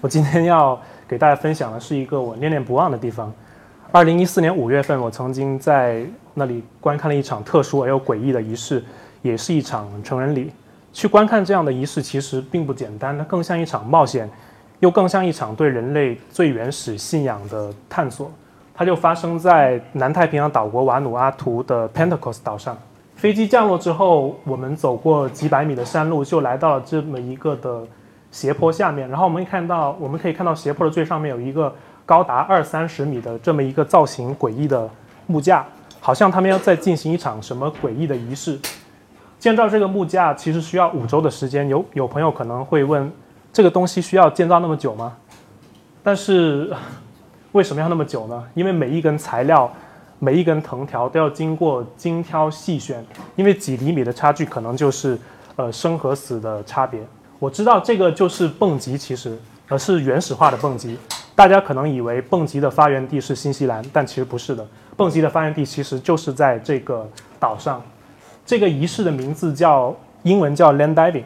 我今天要给大家分享的是一个我念念不忘的地方。二零一四年五月份，我曾经在那里观看了一场特殊而又诡异的仪式，也是一场成人礼。去观看这样的仪式其实并不简单，它更像一场冒险，又更像一场对人类最原始信仰的探索。它就发生在南太平洋岛国瓦努阿图的 Pentecost 岛上。飞机降落之后，我们走过几百米的山路，就来到了这么一个的。斜坡下面，然后我们可以看到，我们可以看到斜坡的最上面有一个高达二三十米的这么一个造型诡异的木架，好像他们要在进行一场什么诡异的仪式。建造这个木架其实需要五周的时间，有有朋友可能会问，这个东西需要建造那么久吗？但是为什么要那么久呢？因为每一根材料、每一根藤条都要经过精挑细选，因为几厘米的差距可能就是呃生和死的差别。我知道这个就是蹦极，其实而是原始化的蹦极。大家可能以为蹦极的发源地是新西兰，但其实不是的。蹦极的发源地其实就是在这个岛上。这个仪式的名字叫英文叫 land diving，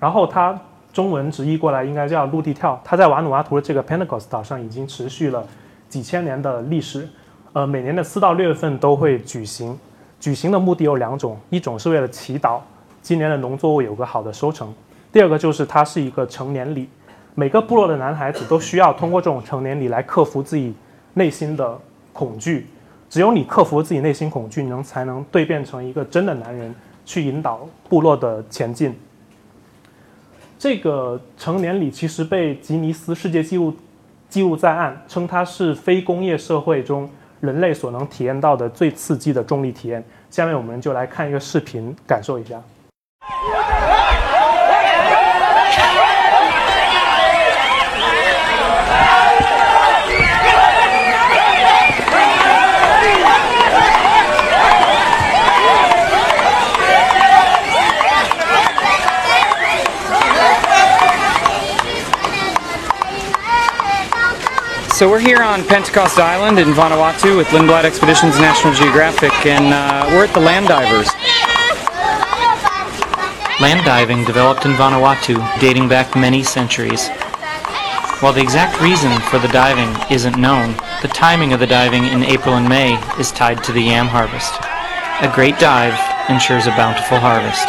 然后它中文直译过来应该叫陆地跳。它在瓦努阿图的这个 Pentecost 岛上已经持续了几千年的历史。呃，每年的四到六月份都会举行。举行的目的有两种，一种是为了祈祷今年的农作物有个好的收成。第二个就是它是一个成年礼，每个部落的男孩子都需要通过这种成年礼来克服自己内心的恐惧。只有你克服自己内心恐惧，能才能蜕变成一个真的男人，去引导部落的前进。这个成年礼其实被吉尼斯世界纪录记录在案，称它是非工业社会中人类所能体验到的最刺激的重力体验。下面我们就来看一个视频，感受一下。So we're here on Pentecost Island in Vanuatu with Lindblad Expeditions National Geographic, and uh, we're at the Land Divers. Land diving developed in Vanuatu dating back many centuries. While the exact reason for the diving isn't known, the timing of the diving in April and May is tied to the yam harvest. A great dive ensures a bountiful harvest.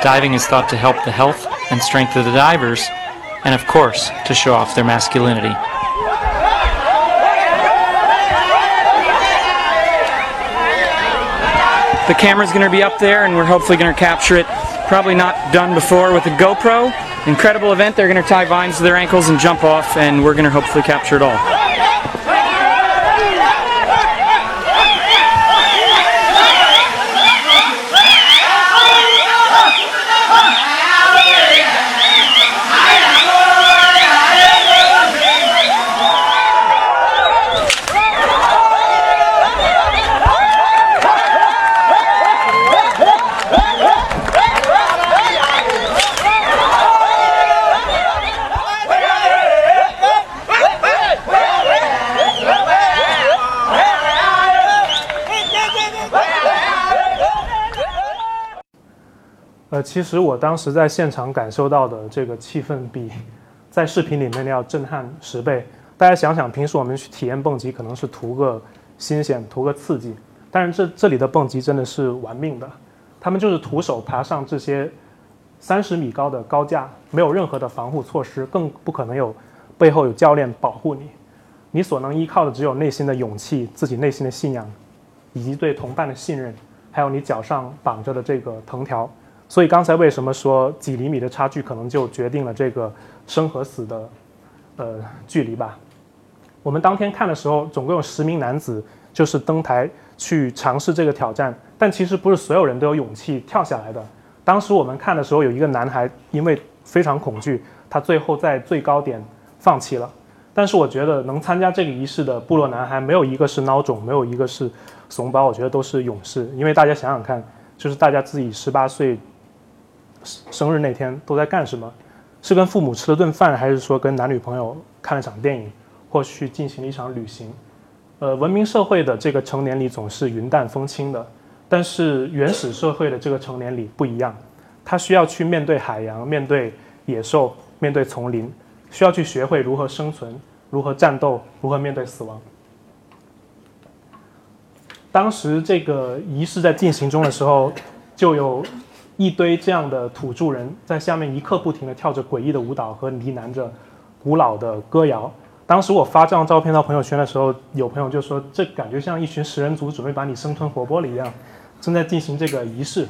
Diving is thought to help the health and strength of the divers and of course, to show off their masculinity. The camera's going to be up there, and we're hopefully going to capture it. Probably not done before with a GoPro. Incredible event. They're going to tie vines to their ankles and jump off, and we're going to hopefully capture it all. 其实我当时在现场感受到的这个气氛，比在视频里面要震撼十倍。大家想想，平时我们去体验蹦极，可能是图个新鲜、图个刺激，但是这这里的蹦极真的是玩命的。他们就是徒手爬上这些三十米高的高架，没有任何的防护措施，更不可能有背后有教练保护你。你所能依靠的只有内心的勇气、自己内心的信仰，以及对同伴的信任，还有你脚上绑着的这个藤条。所以刚才为什么说几厘米的差距可能就决定了这个生和死的呃距离吧？我们当天看的时候，总共有十名男子就是登台去尝试这个挑战，但其实不是所有人都有勇气跳下来的。当时我们看的时候，有一个男孩因为非常恐惧，他最后在最高点放弃了。但是我觉得能参加这个仪式的部落男孩，没有一个是孬种，没有一个是怂包，我觉得都是勇士。因为大家想想看，就是大家自己十八岁。生日那天都在干什么？是跟父母吃了顿饭，还是说跟男女朋友看了场电影，或去进行了一场旅行？呃，文明社会的这个成年礼总是云淡风轻的，但是原始社会的这个成年礼不一样，它需要去面对海洋，面对野兽，面对丛林，需要去学会如何生存、如何战斗、如何面对死亡。当时这个仪式在进行中的时候，就有一堆这样的土著人在下面一刻不停地跳着诡异的舞蹈和呢喃着古老的歌谣。当时我发这张照片到朋友圈的时候，有朋友就说：“这感觉像一群食人族准备把你生吞活剥了一样，正在进行这个仪式。”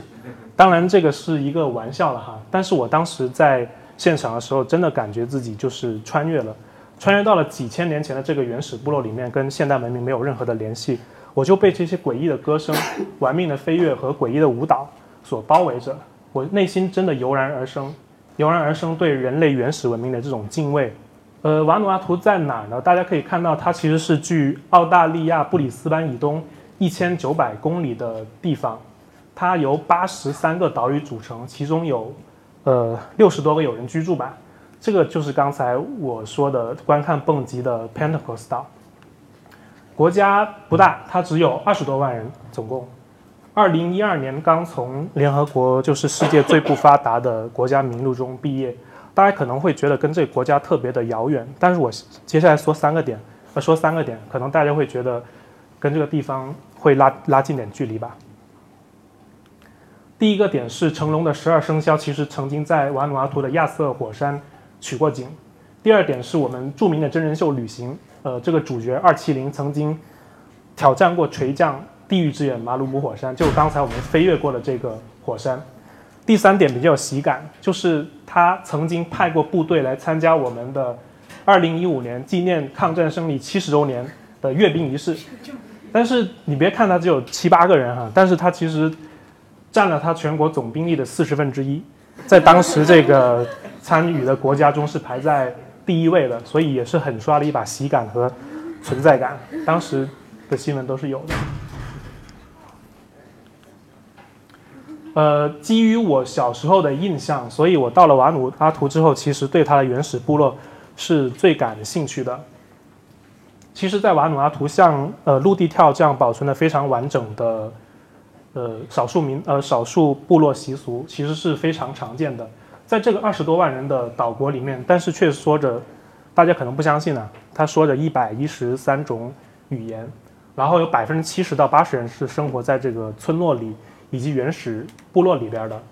当然，这个是一个玩笑了哈。但是我当时在现场的时候，真的感觉自己就是穿越了，穿越到了几千年前的这个原始部落里面，跟现代文明没有任何的联系。我就被这些诡异的歌声、玩命的飞跃和诡异的舞蹈所包围着，我内心真的油然而生，油然而生对人类原始文明的这种敬畏。呃，瓦努阿图在哪儿呢？大家可以看到，它其实是距澳大利亚布里斯班以东一千九百公里的地方。它由八十三个岛屿组成，其中有呃六十多个有人居住吧。这个就是刚才我说的观看蹦极的 Pentecost 岛。国家不大，它只有二十多万人，总共。二零一二年刚从联合国就是世界最不发达的国家名录中毕业。大家可能会觉得跟这个国家特别的遥远，但是我接下来说三个点，呃，说三个点，可能大家会觉得跟这个地方会拉拉近点距离吧。第一个点是成龙的十二生肖其实曾经在瓦努阿图的亚瑟火山取过景。第二点是我们著名的真人秀《旅行》，呃，这个主角二七零曾经挑战过垂降地狱之眼马鲁姆火山，就刚才我们飞跃过的这个火山。第三点比较有喜感，就是他曾经派过部队来参加我们的2015年纪念抗战胜利七十周年的阅兵仪式。但是你别看他只有七八个人哈，但是他其实占了他全国总兵力的四十分之一，在当时这个参与的国家中是排在第一位的，所以也是很刷了一把喜感和存在感。当时的新闻都是有的。呃，基于我小时候的印象，所以我到了瓦努阿图之后，其实对它的原始部落是最感兴趣的。其实，在瓦努阿图，像呃陆地跳这样保存的非常完整的呃少数民呃少数部落习俗，其实是非常常见的。在这个二十多万人的岛国里面，但是却说着，大家可能不相信呢，他说着一百一十三种语言，然后有百分之七十到八十人是生活在这个村落里。以及原始部落里边的，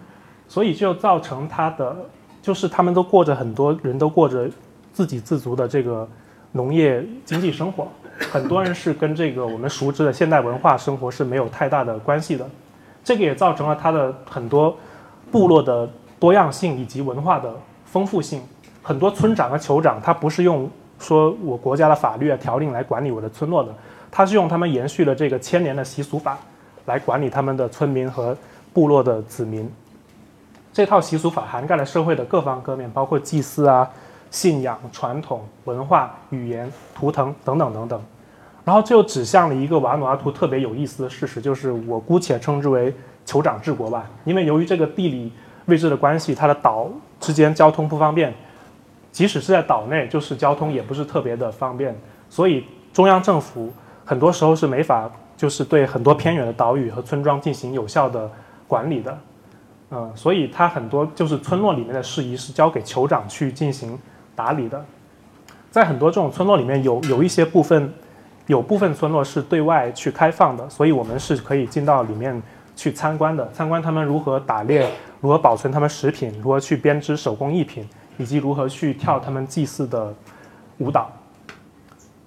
所以就造成他的，就是他们都过着很多人都过着自给自足的这个农业经济生活，很多人是跟这个我们熟知的现代文化生活是没有太大的关系的，这个也造成了他的很多部落的多样性以及文化的丰富性。很多村长和酋长他不是用说我国家的法律啊条令来管理我的村落的，他是用他们延续了这个千年的习俗法。来管理他们的村民和部落的子民，这套习俗法涵盖了社会的各方各面，包括祭祀啊、信仰、传统文化、语言、图腾等等等等。然后就指向了一个瓦努阿图特别有意思的事实，就是我姑且称之为酋长治国吧。因为由于这个地理位置的关系，它的岛之间交通不方便，即使是在岛内，就是交通也不是特别的方便，所以中央政府很多时候是没法。就是对很多偏远的岛屿和村庄进行有效的管理的，嗯，所以它很多就是村落里面的事宜是交给酋长去进行打理的。在很多这种村落里面有有一些部分，有部分村落是对外去开放的，所以我们是可以进到里面去参观的，参观他们如何打猎，如何保存他们食品，如何去编织手工艺品，以及如何去跳他们祭祀的舞蹈。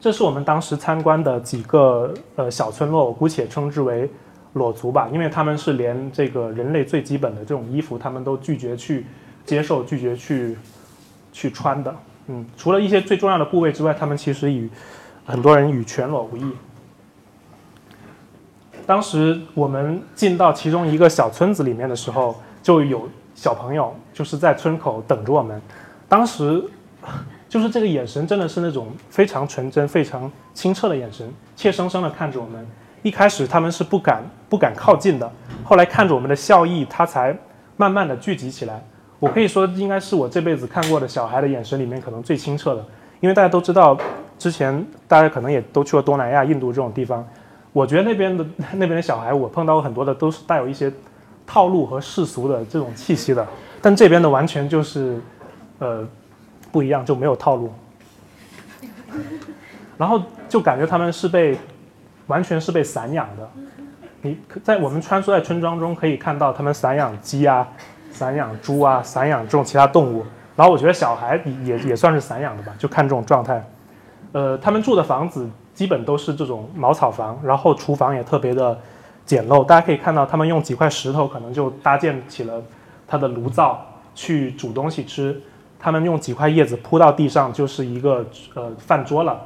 这是我们当时参观的几个呃小村落，我姑且称之为裸族吧，因为他们是连这个人类最基本的这种衣服，他们都拒绝去接受、拒绝去去穿的。嗯，除了一些最重要的部位之外，他们其实与很多人与全裸无异。当时我们进到其中一个小村子里面的时候，就有小朋友就是在村口等着我们，当时。就是这个眼神真的是那种非常纯真、非常清澈的眼神，怯生生的看着我们。一开始他们是不敢不敢靠近的，后来看着我们的笑意，他才慢慢的聚集起来。我可以说，应该是我这辈子看过的小孩的眼神里面可能最清澈的。因为大家都知道，之前大家可能也都去过东南亚、印度这种地方，我觉得那边的那边的小孩，我碰到过很多的都是带有一些套路和世俗的这种气息的，但这边的完全就是，呃。不一样，就没有套路。然后就感觉他们是被完全是被散养的。你在我们穿梭在村庄中可以看到他们散养鸡啊、散养猪啊、散养这种其他动物。然后我觉得小孩也也算是散养的吧，就看这种状态。呃，他们住的房子基本都是这种茅草房，然后厨房也特别的简陋。大家可以看到，他们用几块石头可能就搭建起了他的炉灶去煮东西吃。他们用几块叶子铺到地上，就是一个呃饭桌了。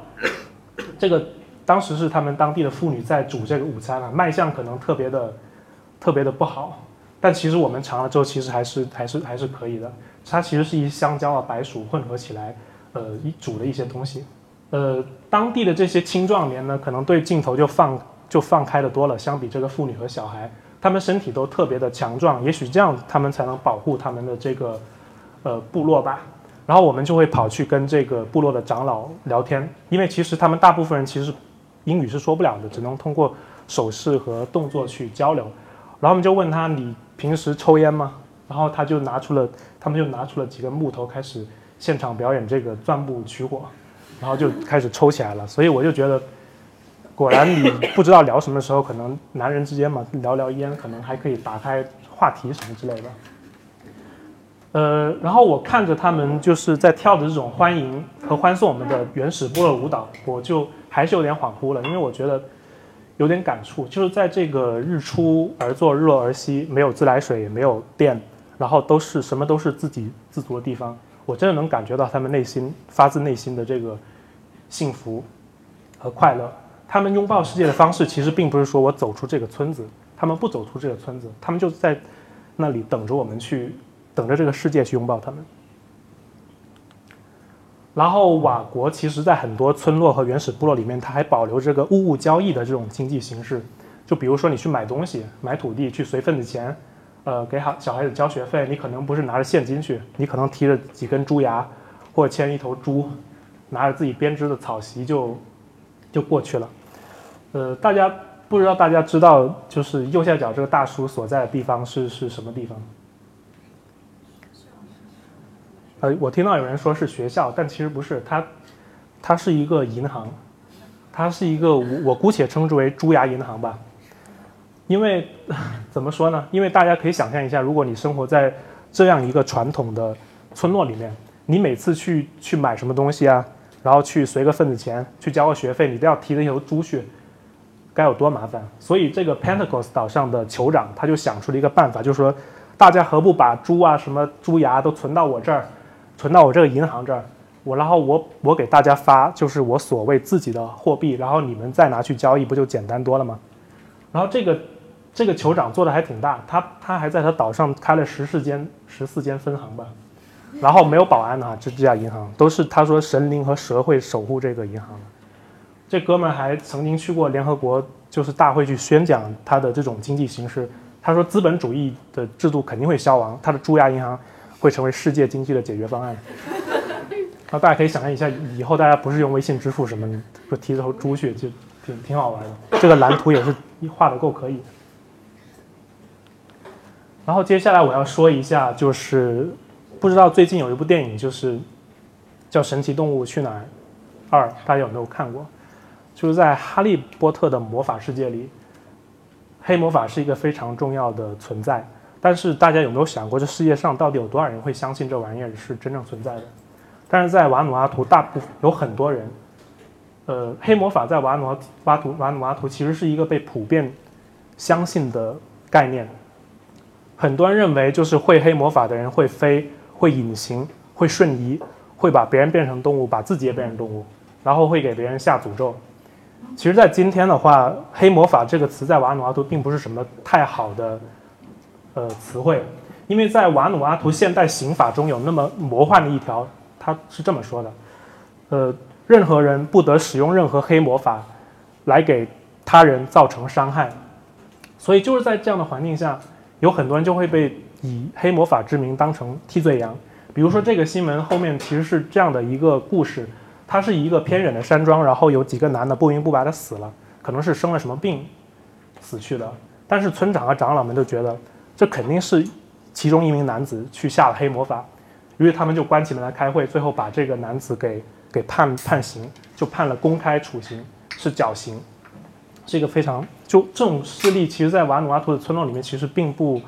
这个当时是他们当地的妇女在煮这个午餐啊，卖相可能特别的特别的不好，但其实我们尝了之后，其实还是还是还是可以的。它其实是一香蕉啊、白薯混合起来，呃，一煮的一些东西。呃，当地的这些青壮年呢，可能对镜头就放就放开的多了，相比这个妇女和小孩，他们身体都特别的强壮，也许这样他们才能保护他们的这个呃部落吧。然后我们就会跑去跟这个部落的长老聊天，因为其实他们大部分人其实英语是说不了的，只能通过手势和动作去交流。然后我们就问他：“你平时抽烟吗？”然后他就拿出了，他们就拿出了几个木头，开始现场表演这个钻木取火，然后就开始抽起来了。所以我就觉得，果然你不知道聊什么时候，可能男人之间嘛，聊聊烟，可能还可以打开话题什么之类的。呃，然后我看着他们就是在跳的这种欢迎和欢送我们的原始部落舞蹈，我就还是有点恍惚了，因为我觉得有点感触，就是在这个日出而作，日落而息，没有自来水，也没有电，然后都是什么都是自给自足的地方，我真的能感觉到他们内心发自内心的这个幸福和快乐。他们拥抱世界的方式，其实并不是说我走出这个村子，他们不走出这个村子，他们就在那里等着我们去。等着这个世界去拥抱他们。然后瓦国其实，在很多村落和原始部落里面，它还保留这个物物交易的这种经济形式。就比如说，你去买东西、买土地，去随份子钱，呃，给好小孩子交学费，你可能不是拿着现金去，你可能提着几根猪牙，或者牵一头猪，拿着自己编织的草席就就过去了。呃，大家不知道，大家知道，就是右下角这个大叔所在的地方是是什么地方？呃，我听到有人说是学校，但其实不是，它，它是一个银行，它是一个我我姑且称之为“猪牙银行”吧。因为 怎么说呢？因为大家可以想象一下，如果你生活在这样一个传统的村落里面，你每次去去买什么东西啊，然后去随个份子钱，去交个学费，你都要提着一头猪去，该有多麻烦。所以这个 Pentacles 岛上的酋长他就想出了一个办法，就是说，大家何不把猪啊、什么猪牙都存到我这儿？存到我这个银行这儿，我然后我我给大家发，就是我所谓自己的货币，然后你们再拿去交易，不就简单多了吗？然后这个这个酋长做的还挺大，他他还在他岛上开了十四间十四间分行吧，然后没有保安啊，这这家银行都是他说神灵和蛇会守护这个银行的。这哥们儿还曾经去过联合国就是大会去宣讲他的这种经济形势，他说资本主义的制度肯定会消亡，他的猪牙银行。会成为世界经济的解决方案。那大家可以想象一下，以后大家不是用微信支付什么，就提着头猪去，就挺挺好玩的。这个蓝图也是画的够可以。然后接下来我要说一下，就是不知道最近有一部电影，就是叫《神奇动物去哪儿二》，大家有没有看过？就是在哈利波特的魔法世界里，黑魔法是一个非常重要的存在。但是大家有没有想过，这世界上到底有多少人会相信这玩意儿是真正存在的？但是在瓦努阿图，大部分有很多人，呃，黑魔法在瓦努阿图瓦努阿图其实是一个被普遍相信的概念。很多人认为，就是会黑魔法的人会飞、会隐形、会瞬移、会把别人变成动物，把自己也变成动物，然后会给别人下诅咒。其实，在今天的话，黑魔法这个词在瓦努阿图并不是什么太好的。呃，词汇，因为在瓦努阿图现代刑法中有那么魔幻的一条，他是这么说的：，呃，任何人不得使用任何黑魔法来给他人造成伤害。所以就是在这样的环境下，有很多人就会被以黑魔法之名当成替罪羊。比如说这个新闻后面其实是这样的一个故事：，它是一个偏远的山庄，然后有几个男的不明不白的死了，可能是生了什么病死去的，但是村长和长老们都觉得。这肯定是其中一名男子去下了黑魔法，于是他们就关起门来开会，最后把这个男子给给判判刑，就判了公开处刑，是绞刑，是一个非常就这种事例，其实在瓦努阿图的村落里面其实并不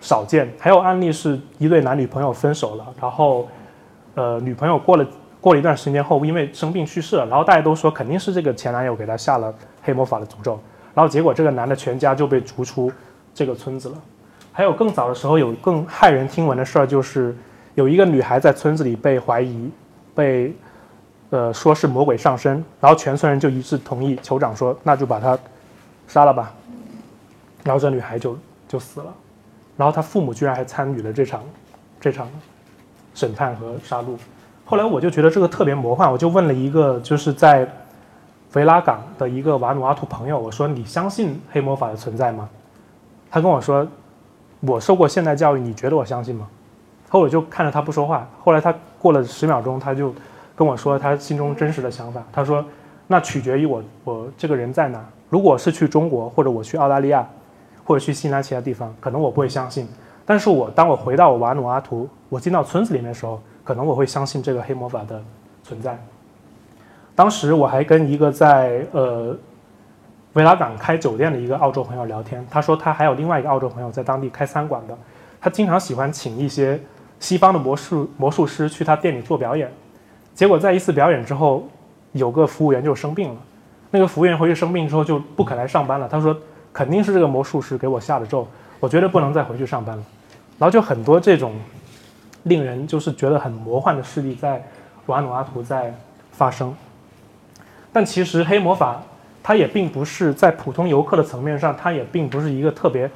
少见。还有案例是一对男女朋友分手了，然后呃女朋友过了过了一段时间后，因为生病去世了，然后大家都说肯定是这个前男友给他下了黑魔法的诅咒，然后结果这个男的全家就被逐出这个村子了。还有更早的时候，有更骇人听闻的事儿，就是有一个女孩在村子里被怀疑，被呃说是魔鬼上身，然后全村人就一致同意，酋长说那就把她杀了吧，然后这女孩就就死了，然后她父母居然还参与了这场这场审判和杀戮。后来我就觉得这个特别魔幻，我就问了一个就是在维拉港的一个瓦努阿图朋友，我说你相信黑魔法的存在吗？他跟我说。我受过现代教育，你觉得我相信吗？后我就看着他不说话。后来他过了十秒钟，他就跟我说他心中真实的想法。他说：“那取决于我，我这个人在哪。如果是去中国，或者我去澳大利亚，或者去西南其他地方，可能我不会相信。但是我当我回到瓦努阿图，我进到村子里面的时候，可能我会相信这个黑魔法的存在。当时我还跟一个在呃。”维拉港开酒店的一个澳洲朋友聊天，他说他还有另外一个澳洲朋友在当地开餐馆的，他经常喜欢请一些西方的魔术魔术师去他店里做表演，结果在一次表演之后，有个服务员就生病了，那个服务员回去生病之后就不肯来上班了，他说肯定是这个魔术师给我下的咒，我绝对不能再回去上班了，然后就很多这种令人就是觉得很魔幻的事例在瓦努阿图在发生，但其实黑魔法。它也并不是在普通游客的层面上，它也并不是一个特别，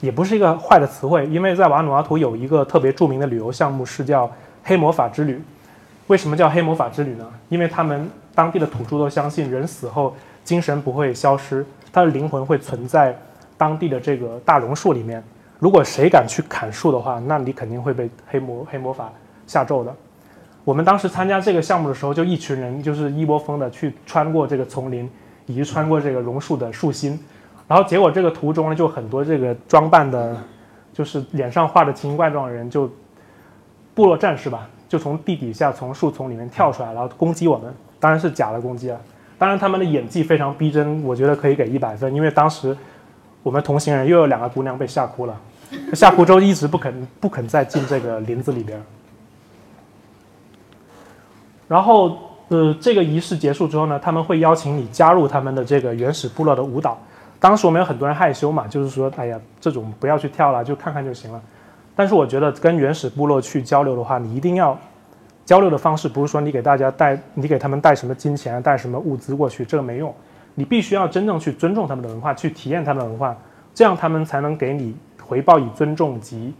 也不是一个坏的词汇。因为在瓦努阿图有一个特别著名的旅游项目是叫黑魔法之旅。为什么叫黑魔法之旅呢？因为他们当地的土著都相信，人死后精神不会消失，他的灵魂会存在当地的这个大榕树里面。如果谁敢去砍树的话，那你肯定会被黑魔黑魔法下咒的。我们当时参加这个项目的时候，就一群人就是一窝蜂的去穿过这个丛林。以及穿过这个榕树的树心，然后结果这个途中呢，就很多这个装扮的，就是脸上画的奇形怪状的人，就部落战士吧，就从地底下从树丛里面跳出来，然后攻击我们。当然是假的攻击啊，当然他们的演技非常逼真，我觉得可以给一百分，因为当时我们同行人又有两个姑娘被吓哭了，吓哭之后一直不肯不肯再进这个林子里边，然后。呃，这个仪式结束之后呢，他们会邀请你加入他们的这个原始部落的舞蹈。当时我们有很多人害羞嘛，就是说，哎呀，这种不要去跳了，就看看就行了。但是我觉得跟原始部落去交流的话，你一定要交流的方式不是说你给大家带，你给他们带什么金钱，带什么物资过去，这个没用。你必须要真正去尊重他们的文化，去体验他们的文化，这样他们才能给你回报以尊重及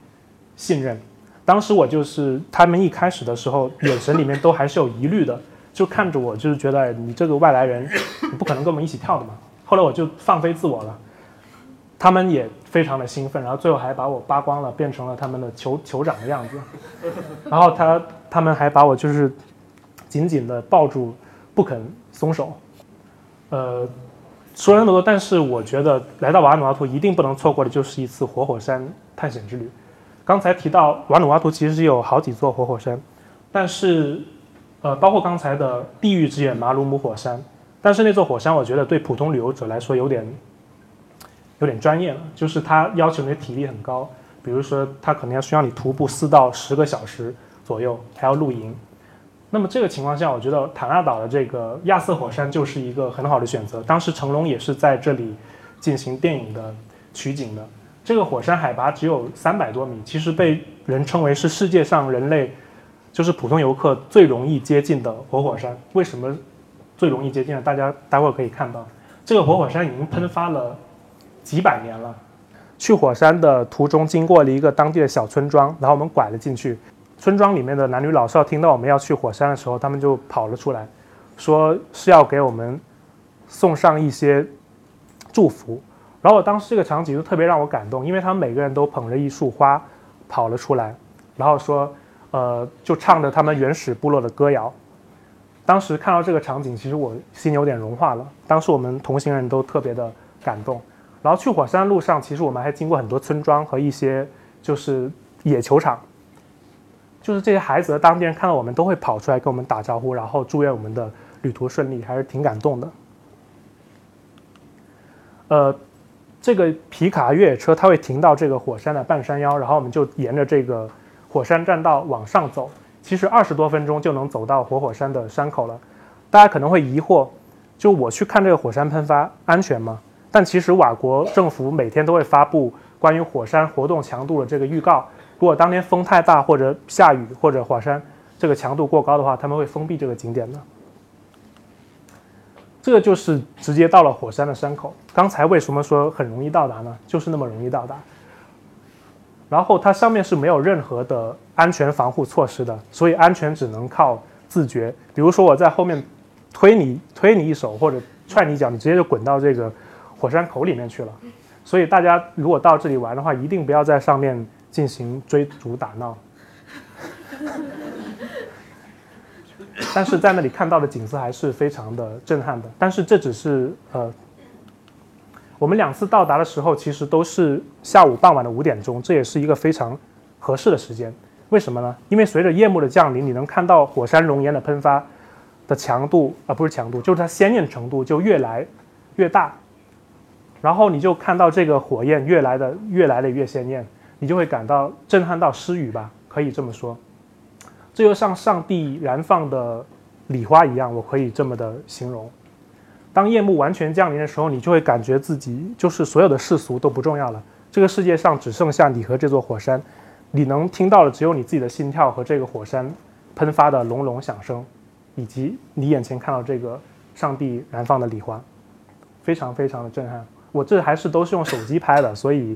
信任。当时我就是他们一开始的时候，眼神里面都还是有疑虑的。就看着我，就是觉得你这个外来人，你不可能跟我们一起跳的嘛。后来我就放飞自我了，他们也非常的兴奋，然后最后还把我扒光了，变成了他们的酋酋长的样子。然后他他们还把我就是紧紧的抱住，不肯松手。呃，说了那么多，但是我觉得来到瓦努阿图一定不能错过的就是一次活火山探险之旅。刚才提到瓦努阿图其实是有好几座活火山，但是。呃，包括刚才的地狱之眼马鲁姆火山，但是那座火山我觉得对普通旅游者来说有点有点专业了，就是它要求你的体力很高，比如说它可能要需要你徒步四到十个小时左右，还要露营。那么这个情况下，我觉得坦纳岛的这个亚瑟火山就是一个很好的选择。当时成龙也是在这里进行电影的取景的。这个火山海拔只有三百多米，其实被人称为是世界上人类。就是普通游客最容易接近的活火山，为什么最容易接近？大家待会儿可以看到，这个活火山已经喷发了几百年了。去火山的途中，经过了一个当地的小村庄，然后我们拐了进去。村庄里面的男女老少听到我们要去火山的时候，他们就跑了出来，说是要给我们送上一些祝福。然后我当时这个场景就特别让我感动，因为他们每个人都捧着一束花跑了出来，然后说。呃，就唱着他们原始部落的歌谣。当时看到这个场景，其实我心有点融化了。当时我们同行人都特别的感动。然后去火山路上，其实我们还经过很多村庄和一些就是野球场。就是这些孩子和当地人看到我们都会跑出来跟我们打招呼，然后祝愿我们的旅途顺利，还是挺感动的。呃，这个皮卡越野车它会停到这个火山的半山腰，然后我们就沿着这个火山栈道往上走。其实二十多分钟就能走到活火山的山口了。大家可能会疑惑，就我去看这个火山喷发安全吗？但其实瓦国政府每天都会发布关于火山活动强度的这个预告。如果当天风太大，或者下雨，或者火山这个强度过高的话，他们会封闭这个景点的。这就是直接到了火山的山口。刚才为什么说很容易到达呢？就是那么容易到达。然后它上面是没有任何的安全防护措施的，所以安全只能靠自觉。比如说我在后面推你推你一手，或者踹你一脚，你直接就滚到这个火山口里面去了。所以大家如果到这里玩的话，一定不要在上面进行追逐打闹。但是在那里看到的景色还是非常的震撼的。但是这只是呃，我们两次到达的时候其实都是下午傍晚的五点钟，这也是一个非常合适的时间。为什么呢？因为随着夜幕的降临，你能看到火山熔岩的喷发的强度啊，不是强度，就是它鲜艳程度就越来越大。然后你就看到这个火焰越来的越来的越鲜艳，你就会感到震撼到失语吧，可以这么说。这就像上帝燃放的礼花一样，我可以这么的形容。当夜幕完全降临的时候，你就会感觉自己就是所有的世俗都不重要了。这个世界上只剩下你和这座火山，你能听到的只有你自己的心跳和这个火山喷发的隆隆响声，以及你眼前看到这个上帝燃放的礼花，非常非常的震撼。我这还是都是用手机拍的，所以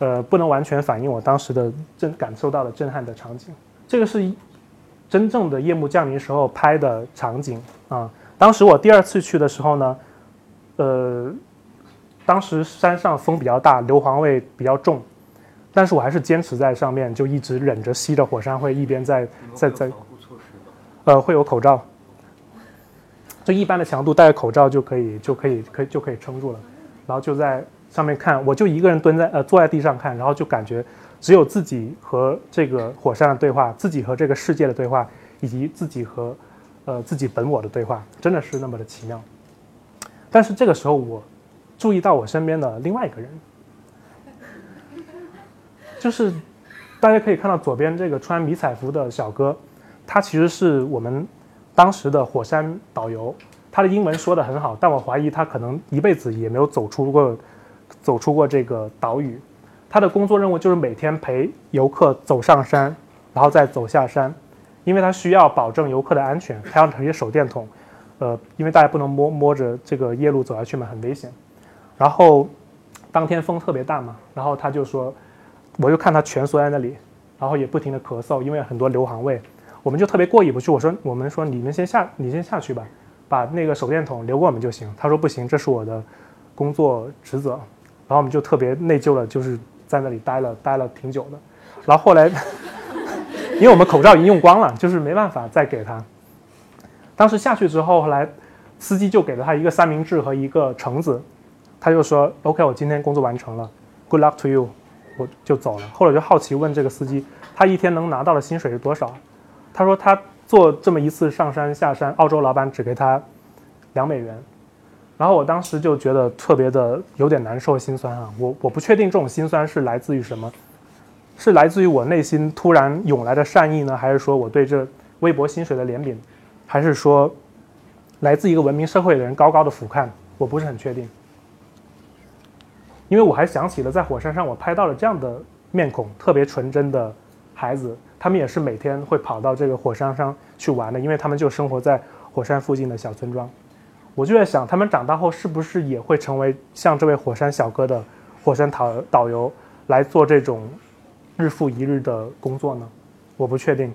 呃不能完全反映我当时的震感受到的震撼的场景。这个是。真正的夜幕降临时候拍的场景啊，当时我第二次去的时候呢，呃，当时山上风比较大，硫磺味比较重，但是我还是坚持在上面，就一直忍着吸着火山灰，一边在在在，呃，会有口罩，就一般的强度戴着口罩就可以就可以可以就可以撑住了，然后就在上面看，我就一个人蹲在呃坐在地上看，然后就感觉。只有自己和这个火山的对话，自己和这个世界的对话，以及自己和，呃，自己本我的对话，真的是那么的奇妙。但是这个时候，我注意到我身边的另外一个人，就是大家可以看到左边这个穿迷彩服的小哥，他其实是我们当时的火山导游，他的英文说的很好，但我怀疑他可能一辈子也没有走出过，走出过这个岛屿。他的工作任务就是每天陪游客走上山，然后再走下山，因为他需要保证游客的安全。他要拿些手电筒，呃，因为大家不能摸摸着这个夜路走下去嘛，很危险。然后当天风特别大嘛，然后他就说，我就看他蜷缩在那里，然后也不停的咳嗽，因为很多硫磺味。我们就特别过意不去，我说我们说你们先下，你先下去吧，把那个手电筒留给我们就行。他说不行，这是我的工作职责。然后我们就特别内疚了，就是。在那里待了待了挺久的，然后后来，因为我们口罩已经用光了，就是没办法再给他。当时下去之后，后来司机就给了他一个三明治和一个橙子，他就说：“OK，我今天工作完成了，Good luck to you。”我就走了。后来就好奇问这个司机，他一天能拿到的薪水是多少？他说他做这么一次上山下山，澳洲老板只给他两美元。然后我当时就觉得特别的有点难受心酸啊，我我不确定这种心酸是来自于什么，是来自于我内心突然涌来的善意呢，还是说我对这微薄薪水的怜悯，还是说来自一个文明社会的人高高的俯瞰，我不是很确定。因为我还想起了在火山上我拍到了这样的面孔，特别纯真的孩子，他们也是每天会跑到这个火山上去玩的，因为他们就生活在火山附近的小村庄。我就在想，他们长大后是不是也会成为像这位火山小哥的火山导导游来做这种日复一日的工作呢？我不确定。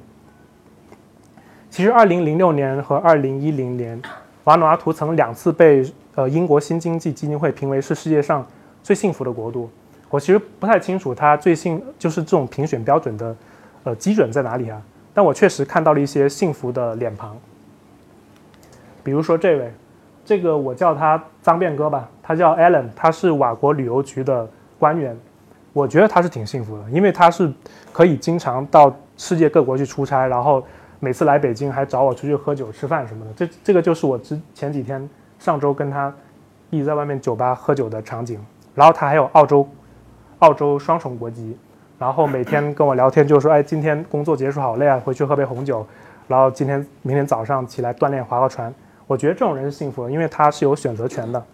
其实，二零零六年和二零一零年，瓦努阿图曾两次被呃英国新经济基金会评为是世界上最幸福的国度。我其实不太清楚他最幸就是这种评选标准的呃基准在哪里啊？但我确实看到了一些幸福的脸庞，比如说这位。这个我叫他脏辫哥吧，他叫 Alan，他是瓦国旅游局的官员。我觉得他是挺幸福的，因为他是可以经常到世界各国去出差，然后每次来北京还找我出去喝酒吃饭什么的。这这个就是我之前几天上周跟他一直在外面酒吧喝酒的场景。然后他还有澳洲澳洲双重国籍，然后每天跟我聊天就说，哎，今天工作结束好累啊，回去喝杯红酒，然后今天明天早上起来锻炼划划船。我觉得这种人是幸福的，因为他是有选择权的。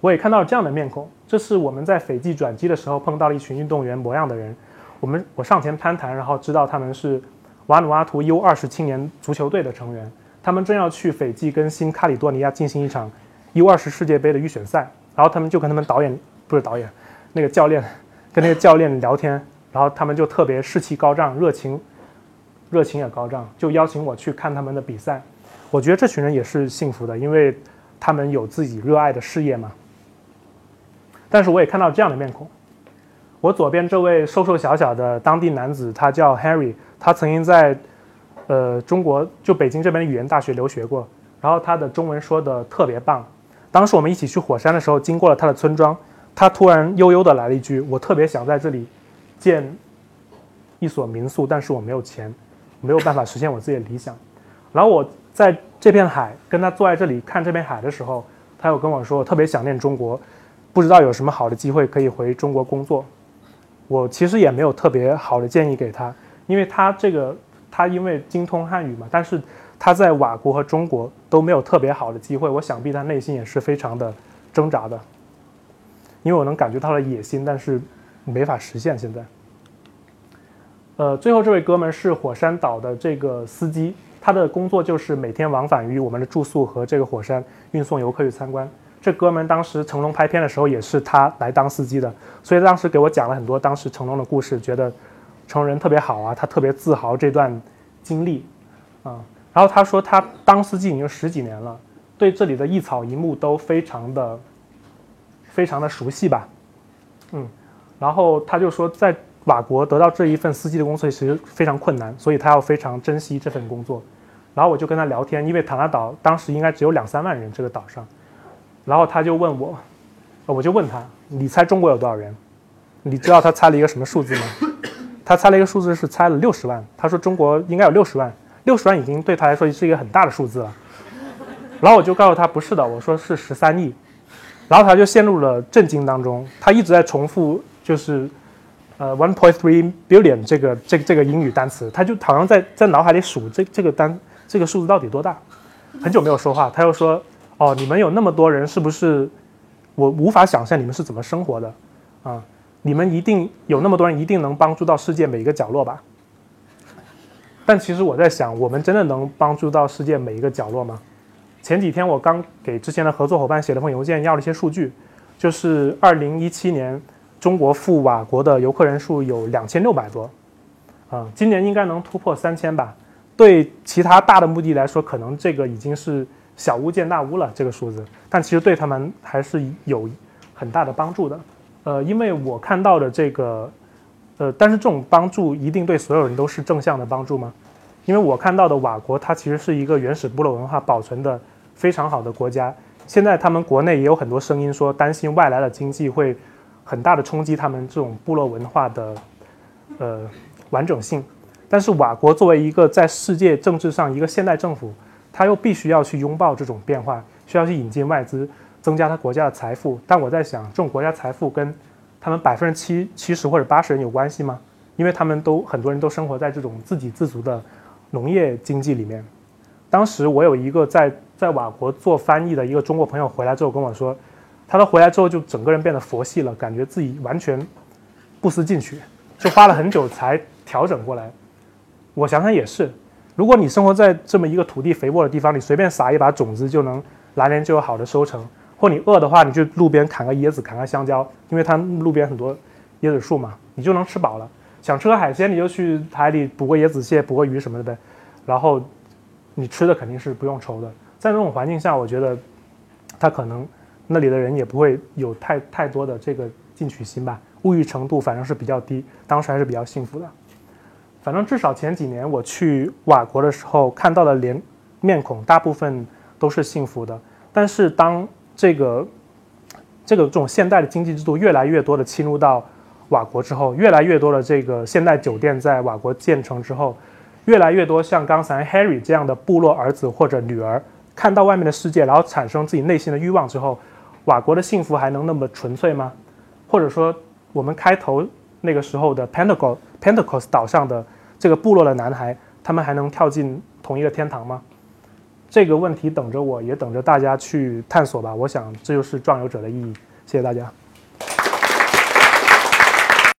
我也看到了这样的面孔，这是我们在斐济转机的时候碰到了一群运动员模样的人。我们我上前攀谈，然后知道他们是瓦努阿图 U 二十青年足球队的成员，他们正要去斐济跟新卡里多尼亚进行一场 U 二十世界杯的预选赛。然后他们就跟他们导演不是导演，那个教练跟那个教练聊天，然后他们就特别士气高涨，热情热情也高涨，就邀请我去看他们的比赛。我觉得这群人也是幸福的，因为他们有自己热爱的事业嘛。但是我也看到这样的面孔，我左边这位瘦瘦小小的当地男子，他叫 Harry，他曾经在呃中国就北京这边的语言大学留学过，然后他的中文说的特别棒。当时我们一起去火山的时候，经过了他的村庄，他突然悠悠的来了一句：“我特别想在这里建一所民宿，但是我没有钱，没有办法实现我自己的理想。”然后我在这片海跟他坐在这里看这片海的时候，他又跟我说：“我特别想念中国。”不知道有什么好的机会可以回中国工作，我其实也没有特别好的建议给他，因为他这个他因为精通汉语嘛，但是他在瓦国和中国都没有特别好的机会，我想必他内心也是非常的挣扎的，因为我能感觉到了野心，但是没法实现现在。呃，最后这位哥们是火山岛的这个司机，他的工作就是每天往返于我们的住宿和这个火山，运送游客去参观。这哥们当时成龙拍片的时候也是他来当司机的，所以当时给我讲了很多当时成龙的故事，觉得成龙人特别好啊，他特别自豪这段经历啊。然后他说他当司机已经十几年了，对这里的一草一木都非常的非常的熟悉吧，嗯。然后他就说在瓦国得到这一份司机的工作其实非常困难，所以他要非常珍惜这份工作。然后我就跟他聊天，因为塔拉岛当时应该只有两三万人这个岛上。然后他就问我，我就问他，你猜中国有多少人？你知道他猜了一个什么数字吗？他猜了一个数字是猜了六十万。他说中国应该有六十万，六十万已经对他来说是一个很大的数字了。然后我就告诉他不是的，我说是十三亿。然后他就陷入了震惊当中，他一直在重复就是呃 one point three billion 这个这这个英语单词，他就好像在在脑海里数这这个单这个数字到底多大。很久没有说话，他又说。哦，你们有那么多人，是不是？我无法想象你们是怎么生活的，啊！你们一定有那么多人，一定能帮助到世界每一个角落吧？但其实我在想，我们真的能帮助到世界每一个角落吗？前几天我刚给之前的合作伙伴写了封邮件，要了一些数据，就是二零一七年中国赴瓦国的游客人数有两千六百多，啊，今年应该能突破三千吧？对其他大的目的来说，可能这个已经是。小巫见大巫了，这个数字，但其实对他们还是有很大的帮助的。呃，因为我看到的这个，呃，但是这种帮助一定对所有人都是正向的帮助吗？因为我看到的瓦国，它其实是一个原始部落文化保存的非常好的国家。现在他们国内也有很多声音说，担心外来的经济会很大的冲击他们这种部落文化的呃完整性。但是瓦国作为一个在世界政治上一个现代政府。他又必须要去拥抱这种变化，需要去引进外资，增加他国家的财富。但我在想，这种国家财富跟他们百分之七七十或者八十人有关系吗？因为他们都很多人都生活在这种自给自足的农业经济里面。当时我有一个在在瓦国做翻译的一个中国朋友回来之后跟我说，他说回来之后就整个人变得佛系了，感觉自己完全不思进取，就花了很久才调整过来。我想想也是。如果你生活在这么一个土地肥沃的地方，你随便撒一把种子就能来年就有好的收成。或你饿的话，你就路边砍个椰子，砍个香蕉，因为它路边很多椰子树嘛，你就能吃饱了。想吃个海鲜，你就去海里捕个椰子蟹、捕个鱼什么的呗。然后你吃的肯定是不用愁的。在那种环境下，我觉得他可能那里的人也不会有太太多的这个进取心吧，物欲程度反正是比较低，当时还是比较幸福的。反正至少前几年我去瓦国的时候看到的脸面孔，大部分都是幸福的。但是当这个这个这种现代的经济制度越来越多的侵入到瓦国之后，越来越多的这个现代酒店在瓦国建成之后，越来越多像刚才 Harry 这样的部落儿子或者女儿看到外面的世界，然后产生自己内心的欲望之后，瓦国的幸福还能那么纯粹吗？或者说，我们开头那个时候的 Pentacle Pentacles 岛上的这个部落的男孩，他们还能跳进同一个天堂吗？这个问题等着我，也等着大家去探索吧。我想这就是壮游者的意义。谢谢大家。